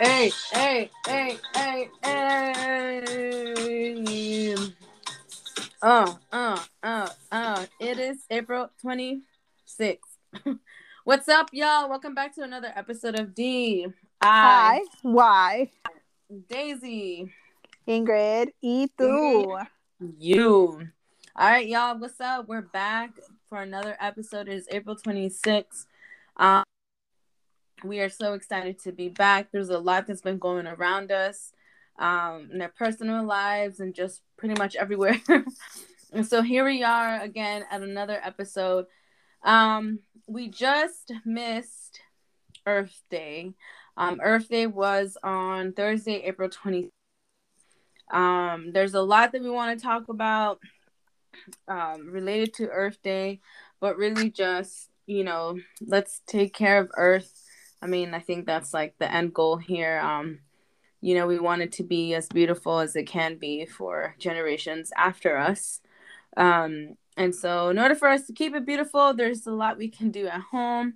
hey, hey, hey, hey, hey. Uh, uh, uh, uh. It is April 26th. What's up, y'all? Welcome back to another episode of D. Hi, Y, Daisy. Ingrid, tú. You. All right, y'all. What's up? We're back for another episode. It is April 26th. Um, we are so excited to be back. There's a lot that's been going around us um, in their personal lives and just pretty much everywhere. and so here we are again at another episode. Um, we just missed Earth Day. Um, Earth Day was on Thursday, April 20th. Um, there's a lot that we want to talk about um, related to Earth Day, but really just, you know, let's take care of Earth I mean, I think that's like the end goal here. Um, you know, we want it to be as beautiful as it can be for generations after us. Um, and so, in order for us to keep it beautiful, there's a lot we can do at home.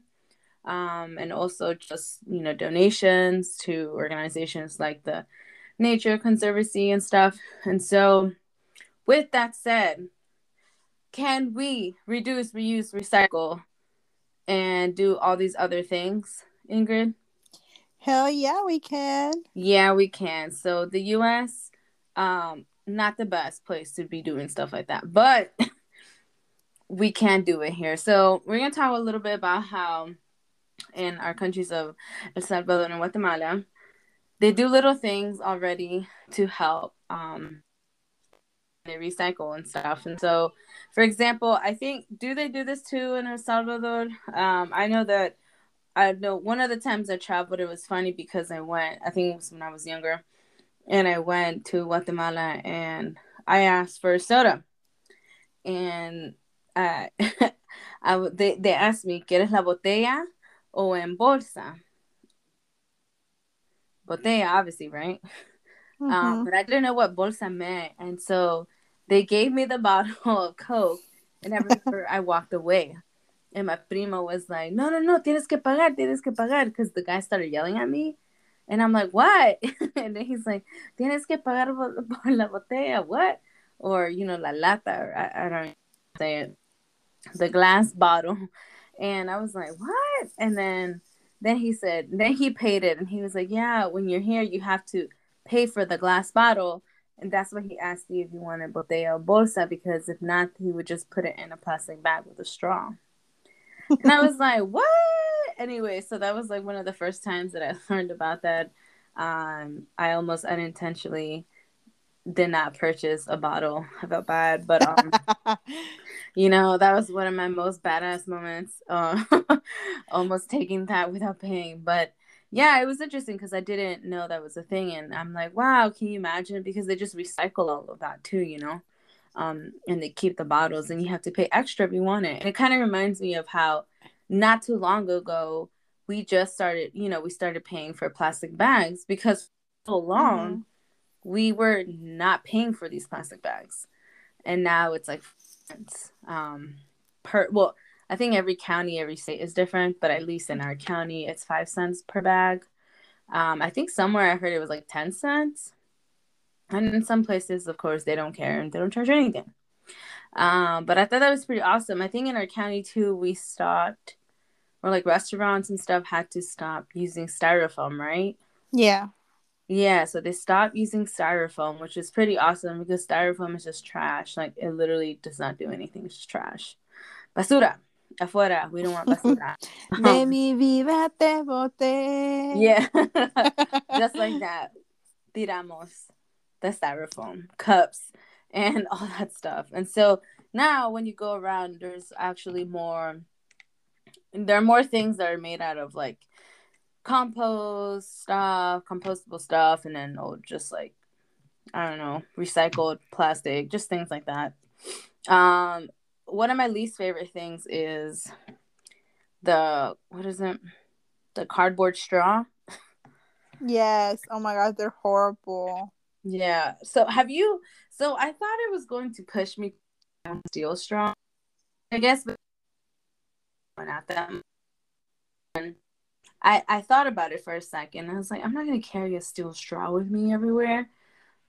Um, and also just, you know, donations to organizations like the Nature Conservancy and stuff. And so, with that said, can we reduce, reuse, recycle, and do all these other things? Ingrid? Hell yeah, we can. Yeah, we can. So the US, um, not the best place to be doing stuff like that, but we can do it here. So we're gonna talk a little bit about how in our countries of El Salvador and Guatemala, they do little things already to help um they recycle and stuff. And so, for example, I think do they do this too in El Salvador? Um, I know that I know one of the times I traveled, it was funny because I went, I think it was when I was younger, and I went to Guatemala and I asked for a soda. And uh, I, they, they asked me, ¿Quieres la botella o en bolsa? Botella, obviously, right? Um, mm-hmm. Um, but I didn't know what bolsa meant. And so they gave me the bottle of Coke, and I I walked away. And my prima was like, no, no, no, tienes que pagar, tienes que pagar. Because the guy started yelling at me. And I'm like, what? and then he's like, tienes que pagar por, la botella, what? Or, you know, la lata, or I, I don't say it, the glass bottle. And I was like, what? And then, then he said, then he paid it. And he was like, yeah, when you're here, you have to pay for the glass bottle. And that's what he asked you if you wanted botella or bolsa, because if not, he would just put it in a plastic bag with a straw and I was like, what? Anyway, so that was like one of the first times that I learned about that. Um, I almost unintentionally did not purchase a bottle. I felt bad, but um, you know, that was one of my most badass moments. Uh, almost taking that without paying, but yeah, it was interesting because I didn't know that was a thing, and I'm like, wow, can you imagine? Because they just recycle all of that too, you know um, and they keep the bottles, and you have to pay extra if you want it. And it kind of reminds me of how not too long ago we just started, you know, we started paying for plastic bags because so long mm-hmm. we were not paying for these plastic bags, and now it's like um, per well. I think every county, every state is different, but at least in our county, it's five cents per bag. Um, I think somewhere I heard it was like 10 cents. And in some places, of course, they don't care and they don't charge anything. Um, but I thought that was pretty awesome. I think in our county too, we stopped, or like restaurants and stuff had to stop using styrofoam, right? Yeah. Yeah, so they stopped using styrofoam, which is pretty awesome because styrofoam is just trash. Like it literally does not do anything. It's just trash. Basura. Afuera. We don't want basura. De mi vida te boté. Yeah. just like that. Tiramos the styrofoam cups and all that stuff. And so now when you go around, there's actually more. There are more things that are made out of like compost stuff, compostable stuff, and then oh, just like I don't know, recycled plastic, just things like that. Um, one of my least favorite things is the what is it? The cardboard straw. Yes. Oh my god, they're horrible. Yeah. So have you? So I thought it was going to push me steel strong. I guess but at them. I I thought about it for a second. I was like, I'm not gonna carry a steel straw with me everywhere,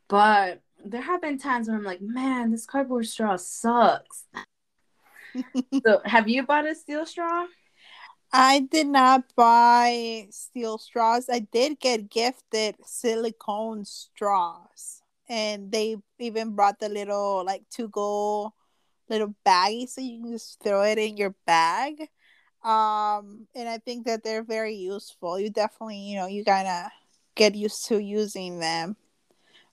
but there have been times where I'm like, man, this cardboard straw sucks. so, have you bought a steel straw? I did not buy steel straws. I did get gifted silicone straws, and they even brought the little like to go little baggie so you can just throw it in your bag. Um, and I think that they're very useful. You definitely, you know, you gotta get used to using them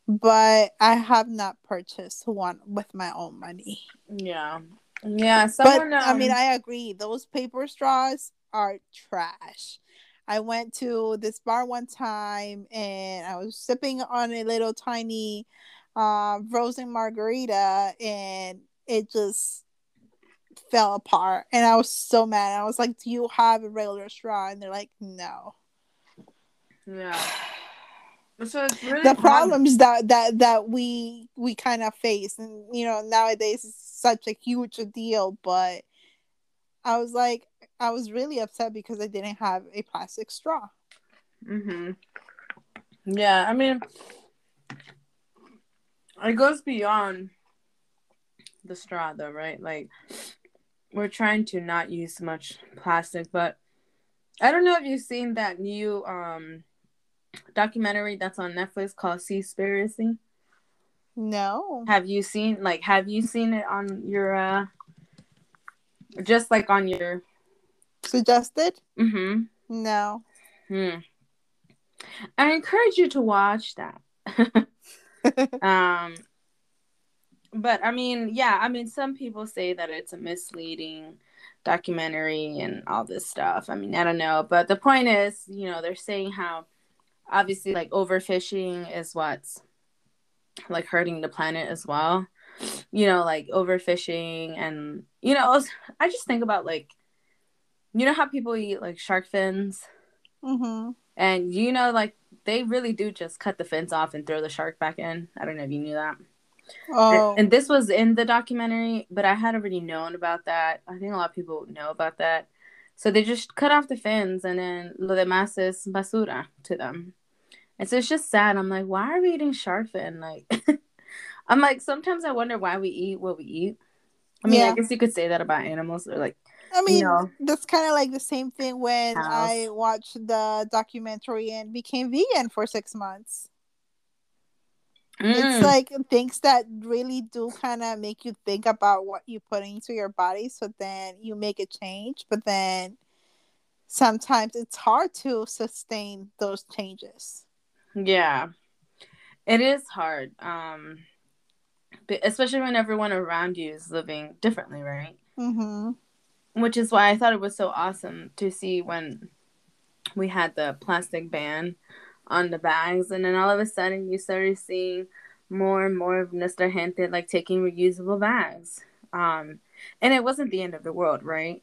but I have not purchased one with my own money. Yeah. Yeah. Someone, but um... I mean, I agree. Those paper straws are trash. I went to this bar one time and I was sipping on a little tiny uh, frozen margarita and it just fell apart. And I was so mad. I was like, Do you have a regular straw? And they're like, No. Yeah. So it's really the problems that that that we we kind of face, and you know nowadays it's such a huge deal. But I was like, I was really upset because I didn't have a plastic straw. Mhm. Yeah, I mean, it goes beyond the straw, though, right? Like, we're trying to not use much plastic, but I don't know if you've seen that new um documentary that's on Netflix called Seaspiracy? No. Have you seen like have you seen it on your uh just like on your suggested? Mm-hmm. No. Hmm. I encourage you to watch that. um but I mean, yeah, I mean some people say that it's a misleading documentary and all this stuff. I mean, I don't know, but the point is, you know, they're saying how obviously like overfishing is what's like hurting the planet as well you know like overfishing and you know i just think about like you know how people eat like shark fins mm-hmm. and you know like they really do just cut the fins off and throw the shark back in i don't know if you knew that oh and, and this was in the documentary but i had already known about that i think a lot of people know about that so they just cut off the fins and then lo demás es basura to them and so it's just sad. I'm like, why are we eating shark fin? Like, I'm like, sometimes I wonder why we eat what we eat. I mean, yeah. I guess you could say that about animals or like. I mean, you know, that's kind of like the same thing when cows. I watched the documentary and became vegan for six months. Mm. It's like things that really do kind of make you think about what you put into your body. So then you make a change, but then sometimes it's hard to sustain those changes. Yeah. It is hard. Um especially when everyone around you is living differently, right? hmm Which is why I thought it was so awesome to see when we had the plastic ban on the bags, and then all of a sudden you started seeing more and more of Mr. Gente like taking reusable bags. Um, and it wasn't the end of the world, right?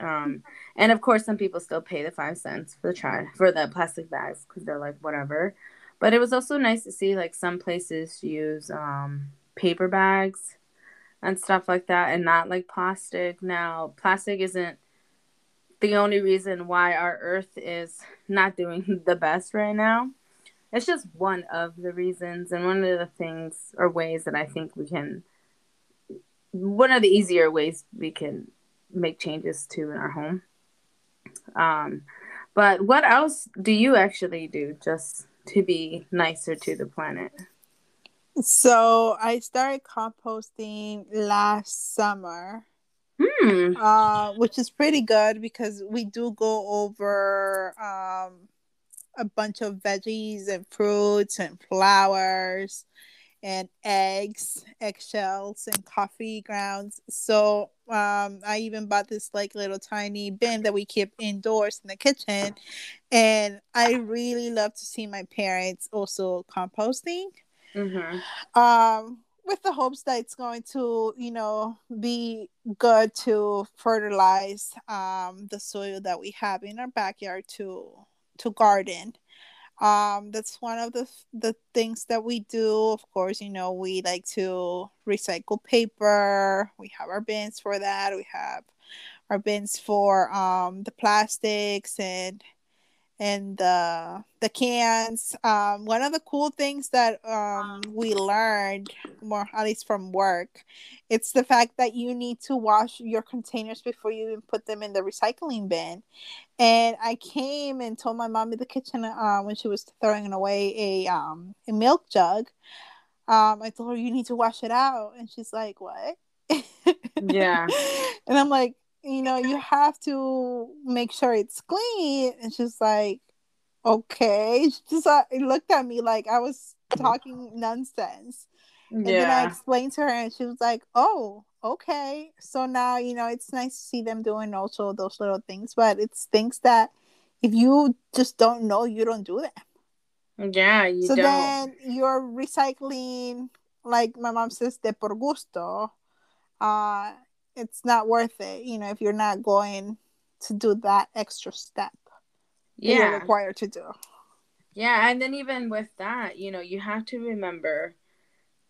Um, and of course, some people still pay the five cents for the try for the plastic bags because they're like whatever. But it was also nice to see like some places use um, paper bags and stuff like that, and not like plastic. Now, plastic isn't the only reason why our Earth is not doing the best right now. It's just one of the reasons, and one of the things or ways that I think we can. One of the easier ways we can make changes to in our home. Um, but what else do you actually do just to be nicer to the planet? So I started composting last summer. Hmm. Uh, which is pretty good because we do go over um, a bunch of veggies and fruits and flowers and eggs, eggshells, and coffee grounds. So um, I even bought this like little tiny bin that we keep indoors in the kitchen, and I really love to see my parents also composting. Mm-hmm. Um, with the hopes that it's going to, you know, be good to fertilize um, the soil that we have in our backyard to to garden. Um that's one of the the things that we do. Of course you know we like to recycle paper. We have our bins for that. We have our bins for um the plastics and and the the cans. Um, one of the cool things that um, we learned, more at least from work, it's the fact that you need to wash your containers before you even put them in the recycling bin. And I came and told my mom in the kitchen uh, when she was throwing away a um, a milk jug. Um, I told her you need to wash it out, and she's like, "What?" Yeah. and I'm like, you know, you have to make sure it's clean. And she's like, okay. She just uh, looked at me like I was talking nonsense. And then I explained to her, and she was like, oh, okay. So now, you know, it's nice to see them doing also those little things, but it's things that if you just don't know, you don't do them. Yeah, you so don't. then you're recycling, like my mom says, de por gusto. Uh, it's not worth it you know if you're not going to do that extra step yeah you're required to do. Yeah and then even with that you know you have to remember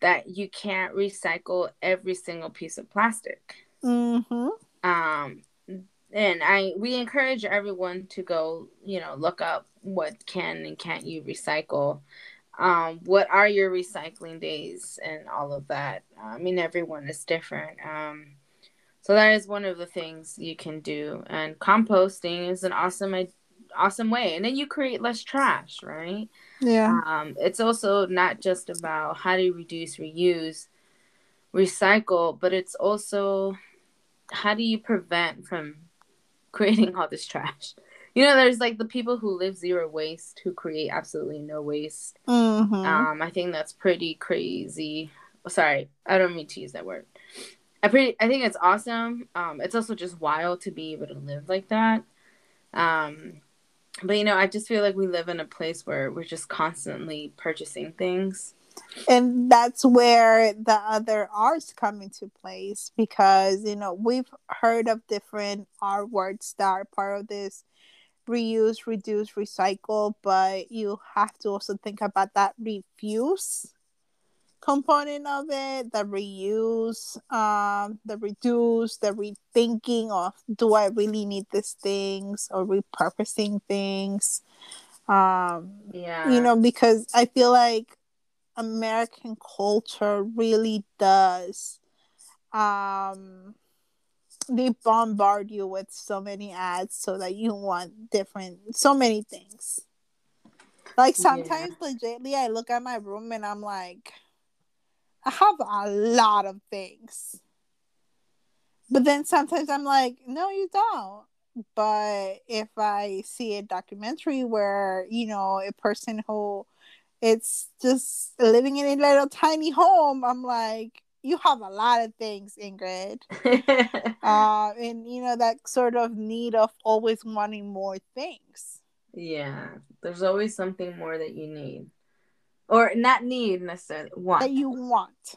that you can't recycle every single piece of plastic. Mm-hmm. um and i we encourage everyone to go you know look up what can and can't you recycle. Um what are your recycling days and all of that. I mean everyone is different. Um so that is one of the things you can do. And composting is an awesome awesome way. And then you create less trash, right? Yeah. Um, it's also not just about how to reduce, reuse, recycle, but it's also how do you prevent from creating all this trash? You know, there's like the people who live zero waste who create absolutely no waste. Mm-hmm. Um, I think that's pretty crazy. Sorry, I don't mean to use that word. I pretty I think it's awesome. Um, it's also just wild to be able to live like that. Um, but you know, I just feel like we live in a place where we're just constantly purchasing things. And that's where the other arts come into place because you know we've heard of different art words that are part of this reuse, reduce, recycle, but you have to also think about that refuse component of it the reuse um the reduce the rethinking of do i really need these things or repurposing things? Um yeah. you know because i feel like american culture really does um they bombard you with so many ads so that you want different so many things. Like sometimes yeah. legitly i look at my room and i'm like I have a lot of things. But then sometimes I'm like, no, you don't. But if I see a documentary where, you know, a person who it's just living in a little tiny home, I'm like, you have a lot of things, Ingrid. uh, and, you know, that sort of need of always wanting more things. Yeah, there's always something more that you need or not need necessarily want. That you want.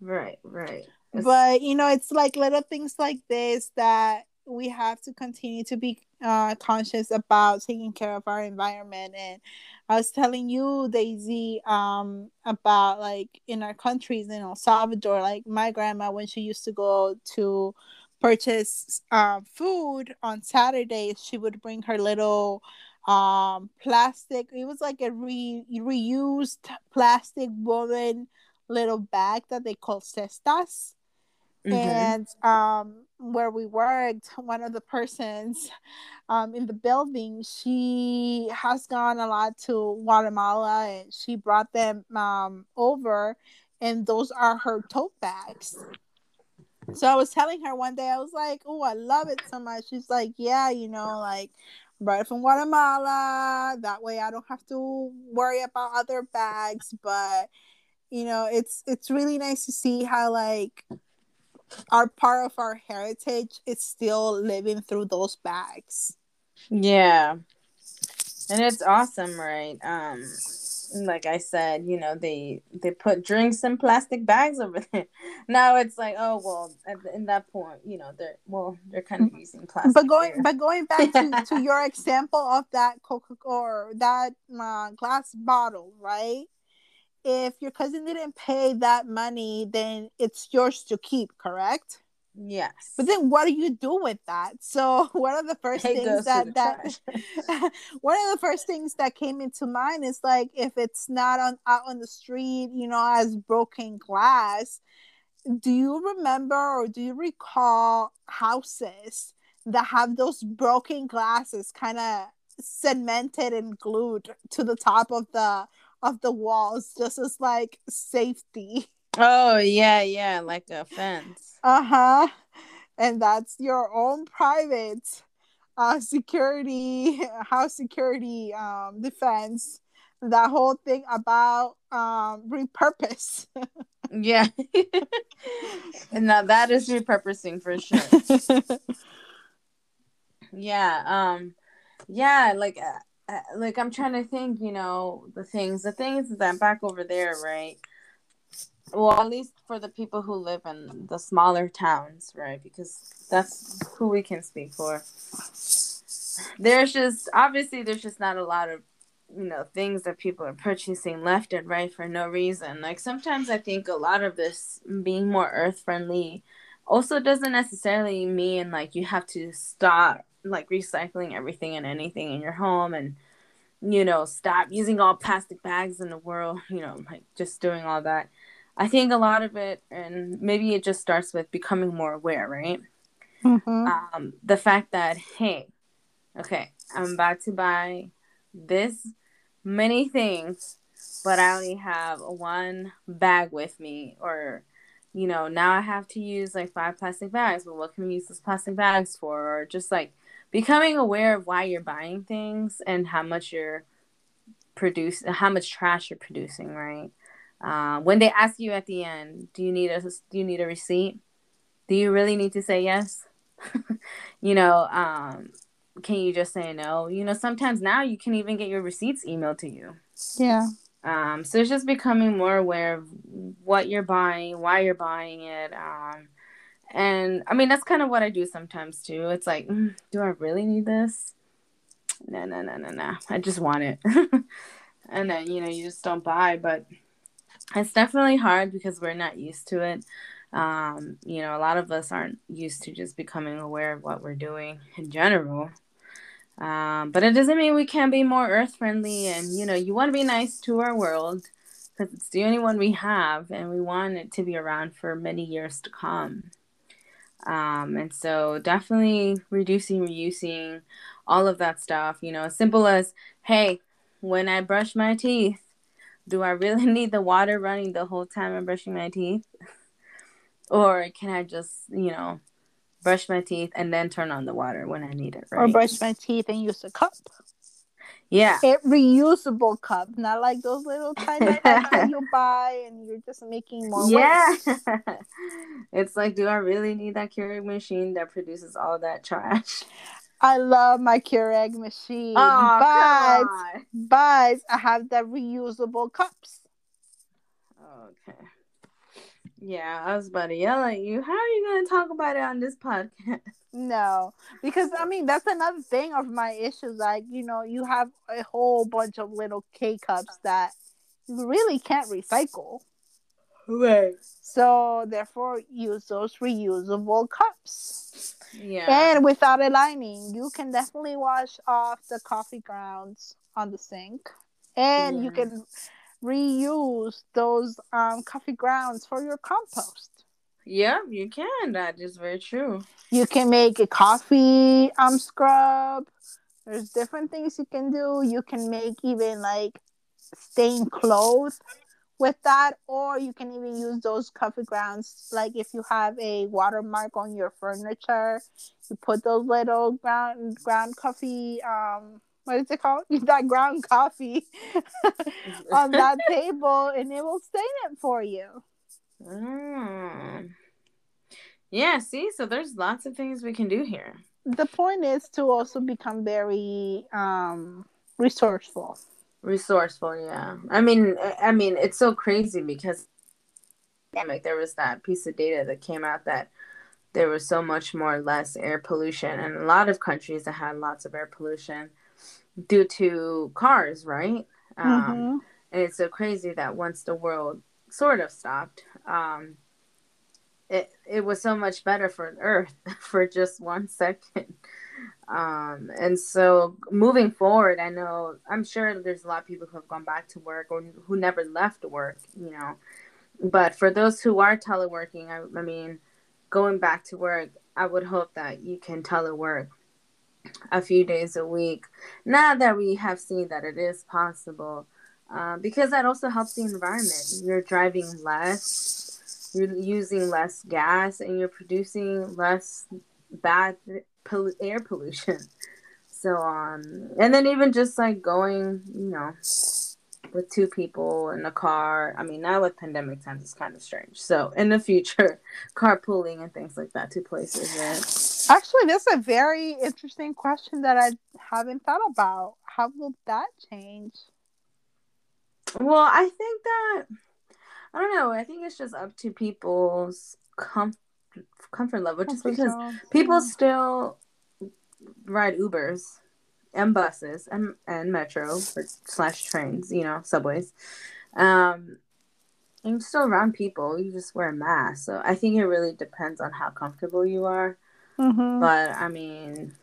Right right. It's... but you know it's like little things like this that we have to continue to be uh, conscious about taking care of our environment. And i was telling you daisy um about like in our countries in el salvador like my grandma when she used to go to purchase uh, food on saturdays she would bring her little um plastic it was like a re- reused plastic woman little bag that they call cestas mm-hmm. and um where we worked one of the persons um in the building she has gone a lot to guatemala and she brought them um over and those are her tote bags so I was telling her one day, I was like, "Oh, I love it so much." She's like, "Yeah, you know, like it from Guatemala. That way I don't have to worry about other bags. But you know, it's it's really nice to see how like our part of our heritage is still living through those bags. Yeah. And it's awesome, right? Um like I said, you know, they they put drinks in plastic bags over there. Now it's like, oh well, at the, in that point, you know, they're well, they're kind of using plastic. But going, there. but going back to, to your example of that Coca or that uh, glass bottle, right? If your cousin didn't pay that money, then it's yours to keep, correct? Yes. But then what do you do with that? So one of the first It things that that one of the first things that came into mind is like if it's not on out on the street, you know, as broken glass, do you remember or do you recall houses that have those broken glasses kind of cemented and glued to the top of the of the walls just as like safety? Oh yeah, yeah, like a fence. Uh-huh. And that's your own private uh security house security um defense. That whole thing about um repurpose. Yeah. and now that is repurposing for sure. Yeah. Um. Yeah. Like. Uh, uh, like I'm trying to think. You know the things. The things that back over there, right? Well, at least for the people who live in the smaller towns, right? Because that's who we can speak for. There's just obviously there's just not a lot of you know things that people are purchasing left and right for no reason. Like sometimes I think a lot of this being more earth friendly also doesn't necessarily mean like you have to stop like recycling everything and anything in your home and you know stop using all plastic bags in the world you know like just doing all that i think a lot of it and maybe it just starts with becoming more aware right? Mhm. um the fact that hey okay i'm about to buy this many things but i only have one bag with me or you know now i have to use like five plastic bags but what can we use those plastic bags for? Or just like becoming aware of why you're buying things and how much you're produce how much trash you're producing right uh, when they ask you at the end do you need a do you need a receipt? Do you really need to say yes? You know um can you just say no? You know sometimes now you can even get your receipts emailed to you. Yeah. um so it's just becoming more aware of what you're buying why you're buying it um and i mean that's kind of what i do sometimes too. It's like mm, do i really need this? No no no no no. I just want it. And then you know you just don't buy but it's definitely hard because we're not used to it. Um you know a lot of us aren't used to just becoming aware of what we're doing in general. Um but it doesn't mean we can't be more earth friendly and you know you want to be nice to our world because it's the only one we have and we want it to be around for many years to come. Um and so definitely reducing reusing all of that stuff you know as simple as hey when i brush my teeth do i really need the water running the whole time i'm brushing my teeth? Or can i just you know brush my teeth and then turn on the water when i need it right? Or brush my teeth and use a cup. yeah. A reusable cup, not like those little tiny cups that you buy and you're just making more yeah. It's like do i really need that Keurig machine that produces all that trash I love my Keurig machine, oh but but I have the reusable cups. Okay. Yeah, I was about to yell at you. How are you going to talk about it on this podcast? No, because I mean that's another thing of my issues. Like you know, you have a whole bunch of little K cups that you really can't recycle. Right. So therefore, use those reusable cups. Yeah. And without a lining, you can definitely wash off the coffee grounds on the sink, and you can reuse those um, coffee grounds for your compost. yeah, you can. That is very true. You can make a coffee um scrub. There's different things you can do. You can make even like stained clothes with that, or you can even use those coffee grounds. Like if you have a watermark on your furniture, you put those little ground ground coffee um what is it called? That ground coffee on that table, and it will stain it for you. Mm. Yeah, see, so there's lots of things we can do here. The point is to also become very um resourceful. Resourceful, yeah. I mean, I- mean, it's so crazy because like there was that piece of data that came out that there was so much more less air pollution in a lot of countries that had lots of air pollution due to cars, right? Um, Mhm. and it's so crazy that once the world sort of stopped, um, it it was so much better for Earth for just one second. Um, and so moving forward, I know I'm sure there's a lot of people who have gone back to work or who never left work, you know. But for those who are teleworking, I, I mean, going back to work, I would hope that you can telework a few days a week. Now that we have seen that it is possible, uh, because that also helps the environment. You're driving less, you're using less gas, and you're producing less bad pol- air pollution. So um, and then even just like going, you know, with two people in a car. I mean, now with pandemic times, it's kind of strange. So in the future, carpooling and things like that to places. Right? Actually, that's a very interesting question that I haven't thought about. How will that change? Well, I think that I don't know. I think it's just up to people's comfort comfort level, just because people still ride Ubers and buses and and metro or slash trains, you know, subways. Um, and you're still around people. You just wear a mask. So I think it really depends on how comfortable you are. Mm-hmm. But I mean,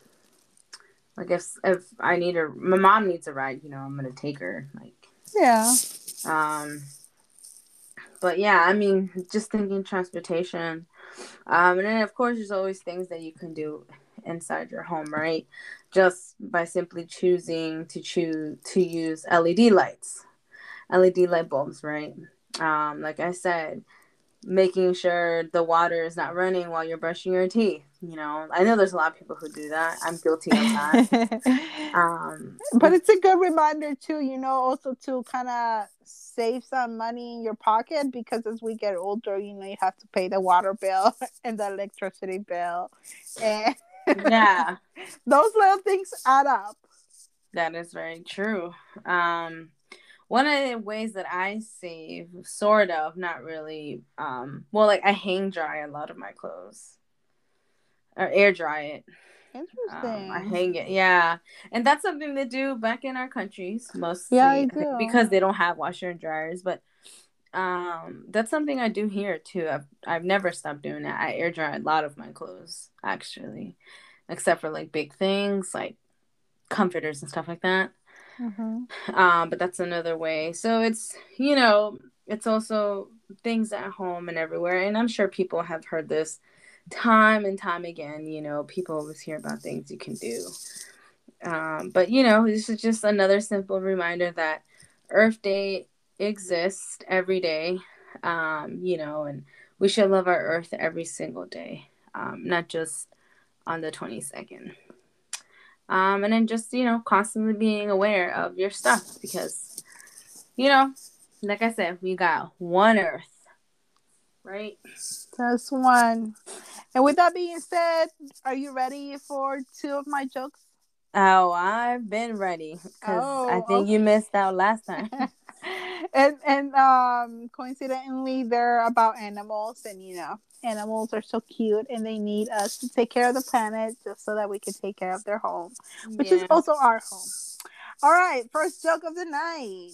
like if if I need a my mom needs a ride, you know, I'm gonna take her. Like yeah. Um. But yeah, I mean, just thinking transportation. Um, and then of course, there's always things that you can do inside your home, right? Just by simply choosing to choose to use LED lights, LED light bulbs, right? Um, like I said, making sure the water is not running while you're brushing your teeth. You know, I know there's a lot of people who do that. I'm guilty of that. um, but it's a good reminder too, you know, also to kind of save some money in your pocket because as we get older, you know, you have to pay the water bill and the electricity bill. And yeah. Those little things add up. That is very true. Um one of the ways that I save, sort of, not really, um, well, like I hang dry a lot of my clothes or air dry it. Interesting. Um, I hang it, yeah, and that's something they do back in our countries mostly. Yeah, because they don't have washer and dryers, but um, that's something I do here too. I've I've never stopped doing that. I air dry a lot of my clothes actually, except for like big things like comforters and stuff like that. Mm-hmm. Um, but that's another way. So it's you know it's also things at home and everywhere, and I'm sure people have heard this time and time again. You know, people always hear about things you can do. Um, but you know, this is just another simple reminder that Earth Day exists every day. Um, you know, and we should love our Earth every single day, um, not just on the 22nd um, and then just you know constantly being aware of your stuff because you know like i said we got one earth right that's one and with that being said are you ready for two of my jokes oh i've been ready because oh, i think okay. you missed out last time and and um coincidentally they're about animals and you know animals are so cute and they need us to take care of the planet just so that we can take care of their home, which yeah. is also our home. All right, first joke of the night.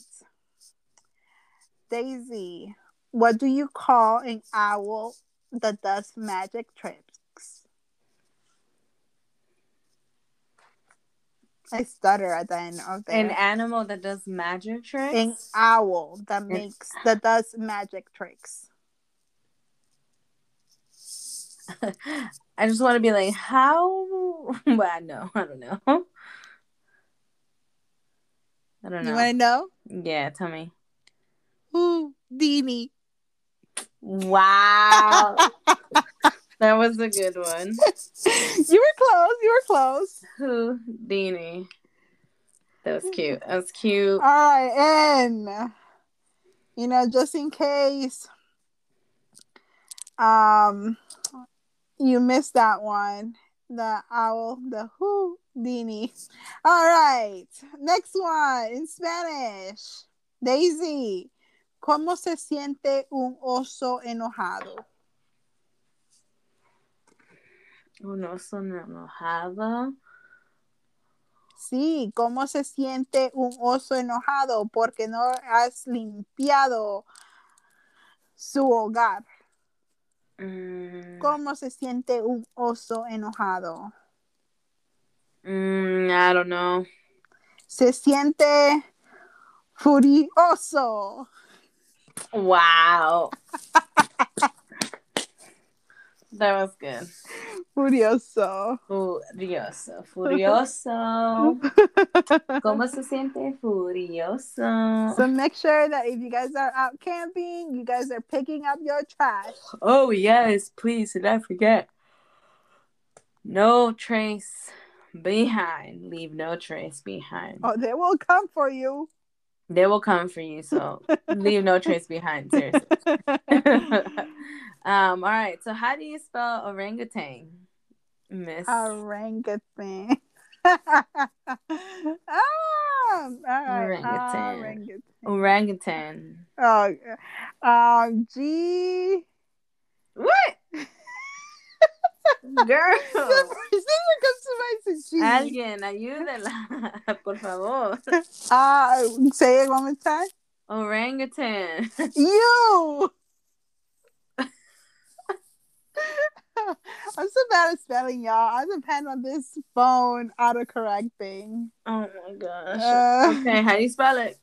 Daisy, what do you call an owl that does magic tricks? I stutter at the end of An animal that does magic tricks? An owl that makes that does magic tricks. I just want to be like, how? Well, no, I don't know. I don't know. You want to know? Yeah, tell me. Who? Wow. that was a good one. You were close. You were close. Who? Dini. That was cute. That was cute. All right, and you know, just in case, um, you missed that one. The owl, the Houdini. All right. Next one in Spanish. Daisy. ¿Cómo se siente un oso enojado? Un oso enojado. Sí, ¿cómo se siente un oso enojado porque no has limpiado su hogar? Mm, ¿Cómo se siente un oso enojado? mm, I don't know. Se siente furioso. Wow. that was good. Furioso. Furioso, furioso. ¿Cómo se siente furioso? So make sure that if you guys are out camping, you guys are picking up your trash. Oh yes, please, did I forget? No trace behind. Leave no trace behind. Oh, they will come for you. They will come for you, so leave no trace behind. Seriously. um, all right. So how do you spell orangutan? Miss Orangutan. ah, all right. Orangutan. Orangutan. orangutan. Oh, um, G. What? Girl. Siempre comes to mind is Alguien, ayúdela, por favor. Uh, say it one more time. Orangutan. You. I'm so bad at spelling, y'all. I depend on this phone autocorrecting. Oh my gosh. Uh, okay, how do you spell it?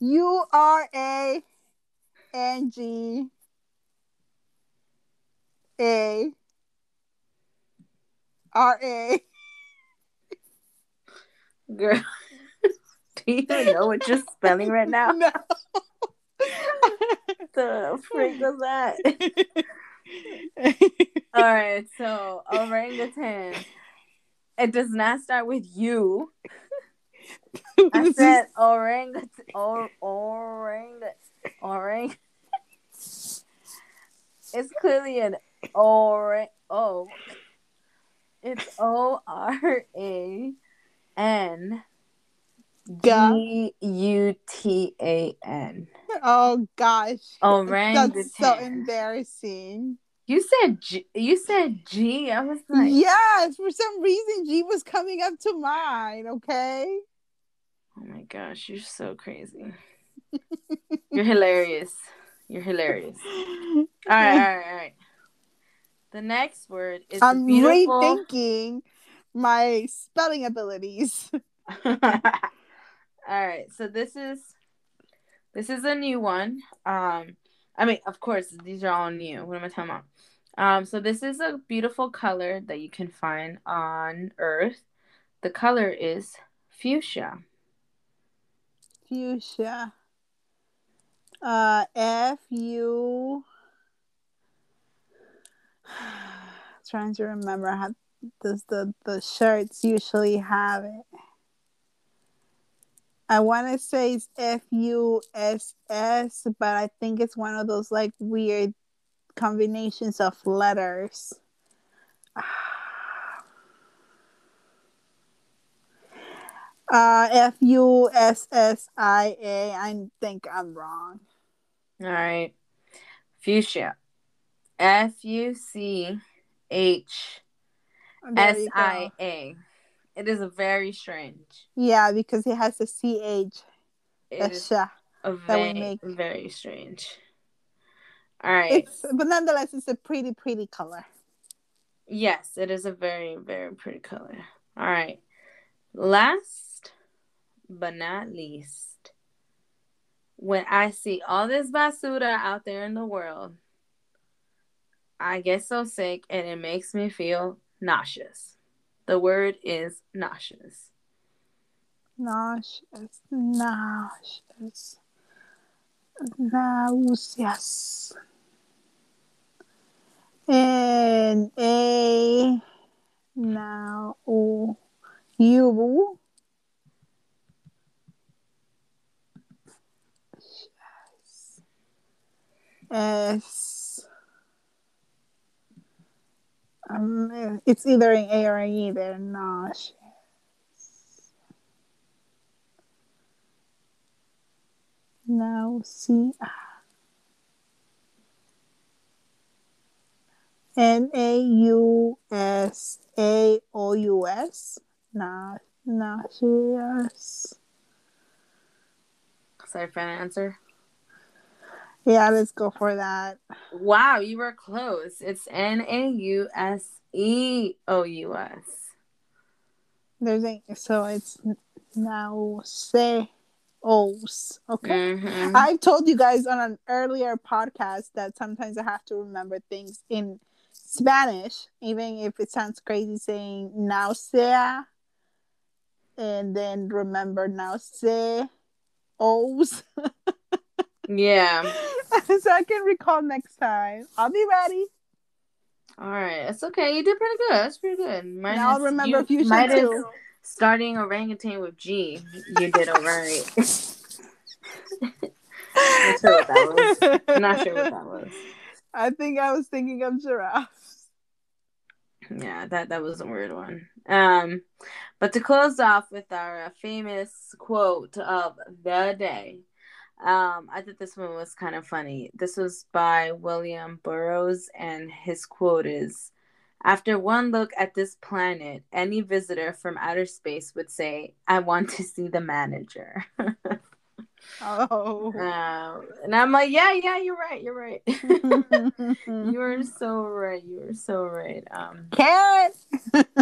U R A N G A R A. Girl. do you even know what you're spelling right now? No. the freak was that? All right, so orangutan. It does not start with you. I said orangutan. Or, orang. Orang. It's clearly an orang. Oh. It's O R A N G U T A N. oh gosh. Oh, Orangutan. That's so embarrassing. You said G. You said G. I was like, yes, for some reason G was coming up to mine, okay? oh my gosh, you're so crazy. You're hilarious. You're hilarious. All right, all right, all right. The next word is I'm beautiful. rethinking my spelling abilities. all right, so this is this is a new one. Um, I mean, of course, these are all new. What am I talking about? Um, so this is a beautiful color that you can find on Earth. The color is fuchsia. Fuchsia. Uh, F U. Trying to remember how does the the shirts usually have it. I want to say it's F U S S, but I think it's one of those like weird combinations of letters. Uh, F U S S I A. I think I'm wrong. All right. Fuchsia. F U C H S. I A. It is a very strange. Yeah, because it has a C H. That's is uh, we make. very strange. All right. It's but nonetheless, it's a pretty pretty color. Yes, it is a very, very pretty color. All right. Last but not least, when I see all this basura out there in the world, I get so sick and it makes me feel nauseous. The word is nauseous. Nauseous, nauseous, nauseous. And a now you you S. Um, it's either an A or an E. They're nauseous. Now see N A U S A O U S. Nauseous. Sorry for an answer. Yeah, let's go for that. Wow, you were close. It's N A U S E O U S. There's a so it's now say O's. Okay. Mm-hmm. I told you guys on an earlier podcast that sometimes I have to remember things in Spanish, even if it sounds crazy saying nausea and then remember nausea O's. yeah. so I can recall next time. I'll be ready. All right, it's okay. You did pretty good. That's pretty good. Minus, I'll remember you, you should too. Starting orangutan with G, you did all right. Not sure what that was. Not sure what that was. I think I was thinking of giraffes. Yeah, that that was a weird one. Um, but to close off with our famous quote of the day, um, I thought this one was kind of funny. This was by William Burroughs, and his quote is After one look at this planet, any visitor from outer space would say, I want to see the manager. Oh. Uh, and I'm like, yeah, yeah, you're right. You're right. you are so right. You are so right. Um, Karen.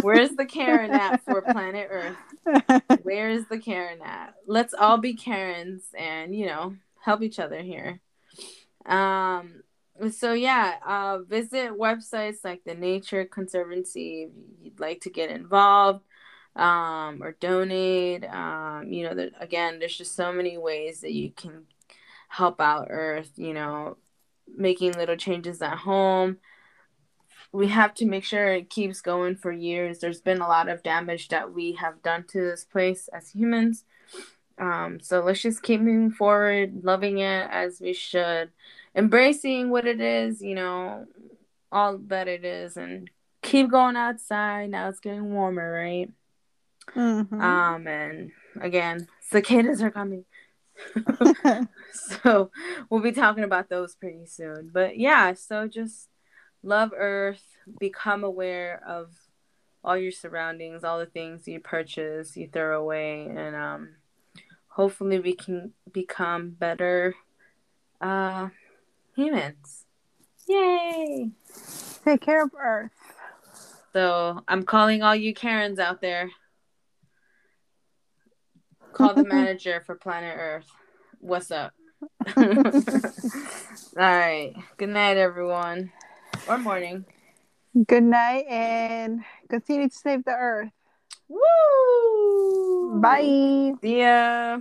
where's the Karen at for planet Earth? Where is the Karen at? Let's all be Karens and you know help each other here. Um. So yeah, uh, visit websites like the Nature Conservancy if you'd like to get involved um, or donate. Um, you know, that again, there's just so many ways that you can help out Earth. You know, making little changes at home. We have to make sure it keeps going for years. There's been a lot of damage that we have done to this place as humans. Um, so let's just keep moving forward, loving it as we should, embracing what it is, you know, all that it is, and keep going outside. Now it's getting warmer, right? Mm-hmm. Um, and again, cicadas are coming. so we'll be talking about those pretty soon. But yeah, so just love Earth, become aware of all your surroundings, all the things you purchase, you throw away, and um, hopefully we can become better uh, humans. Yay! Take care of Earth. So I'm calling all you Karens out there. Call the manager for planet Earth. What's up? All right. Good night, everyone. Or morning. Good night and continue to save the earth. Woo! Bye. See ya.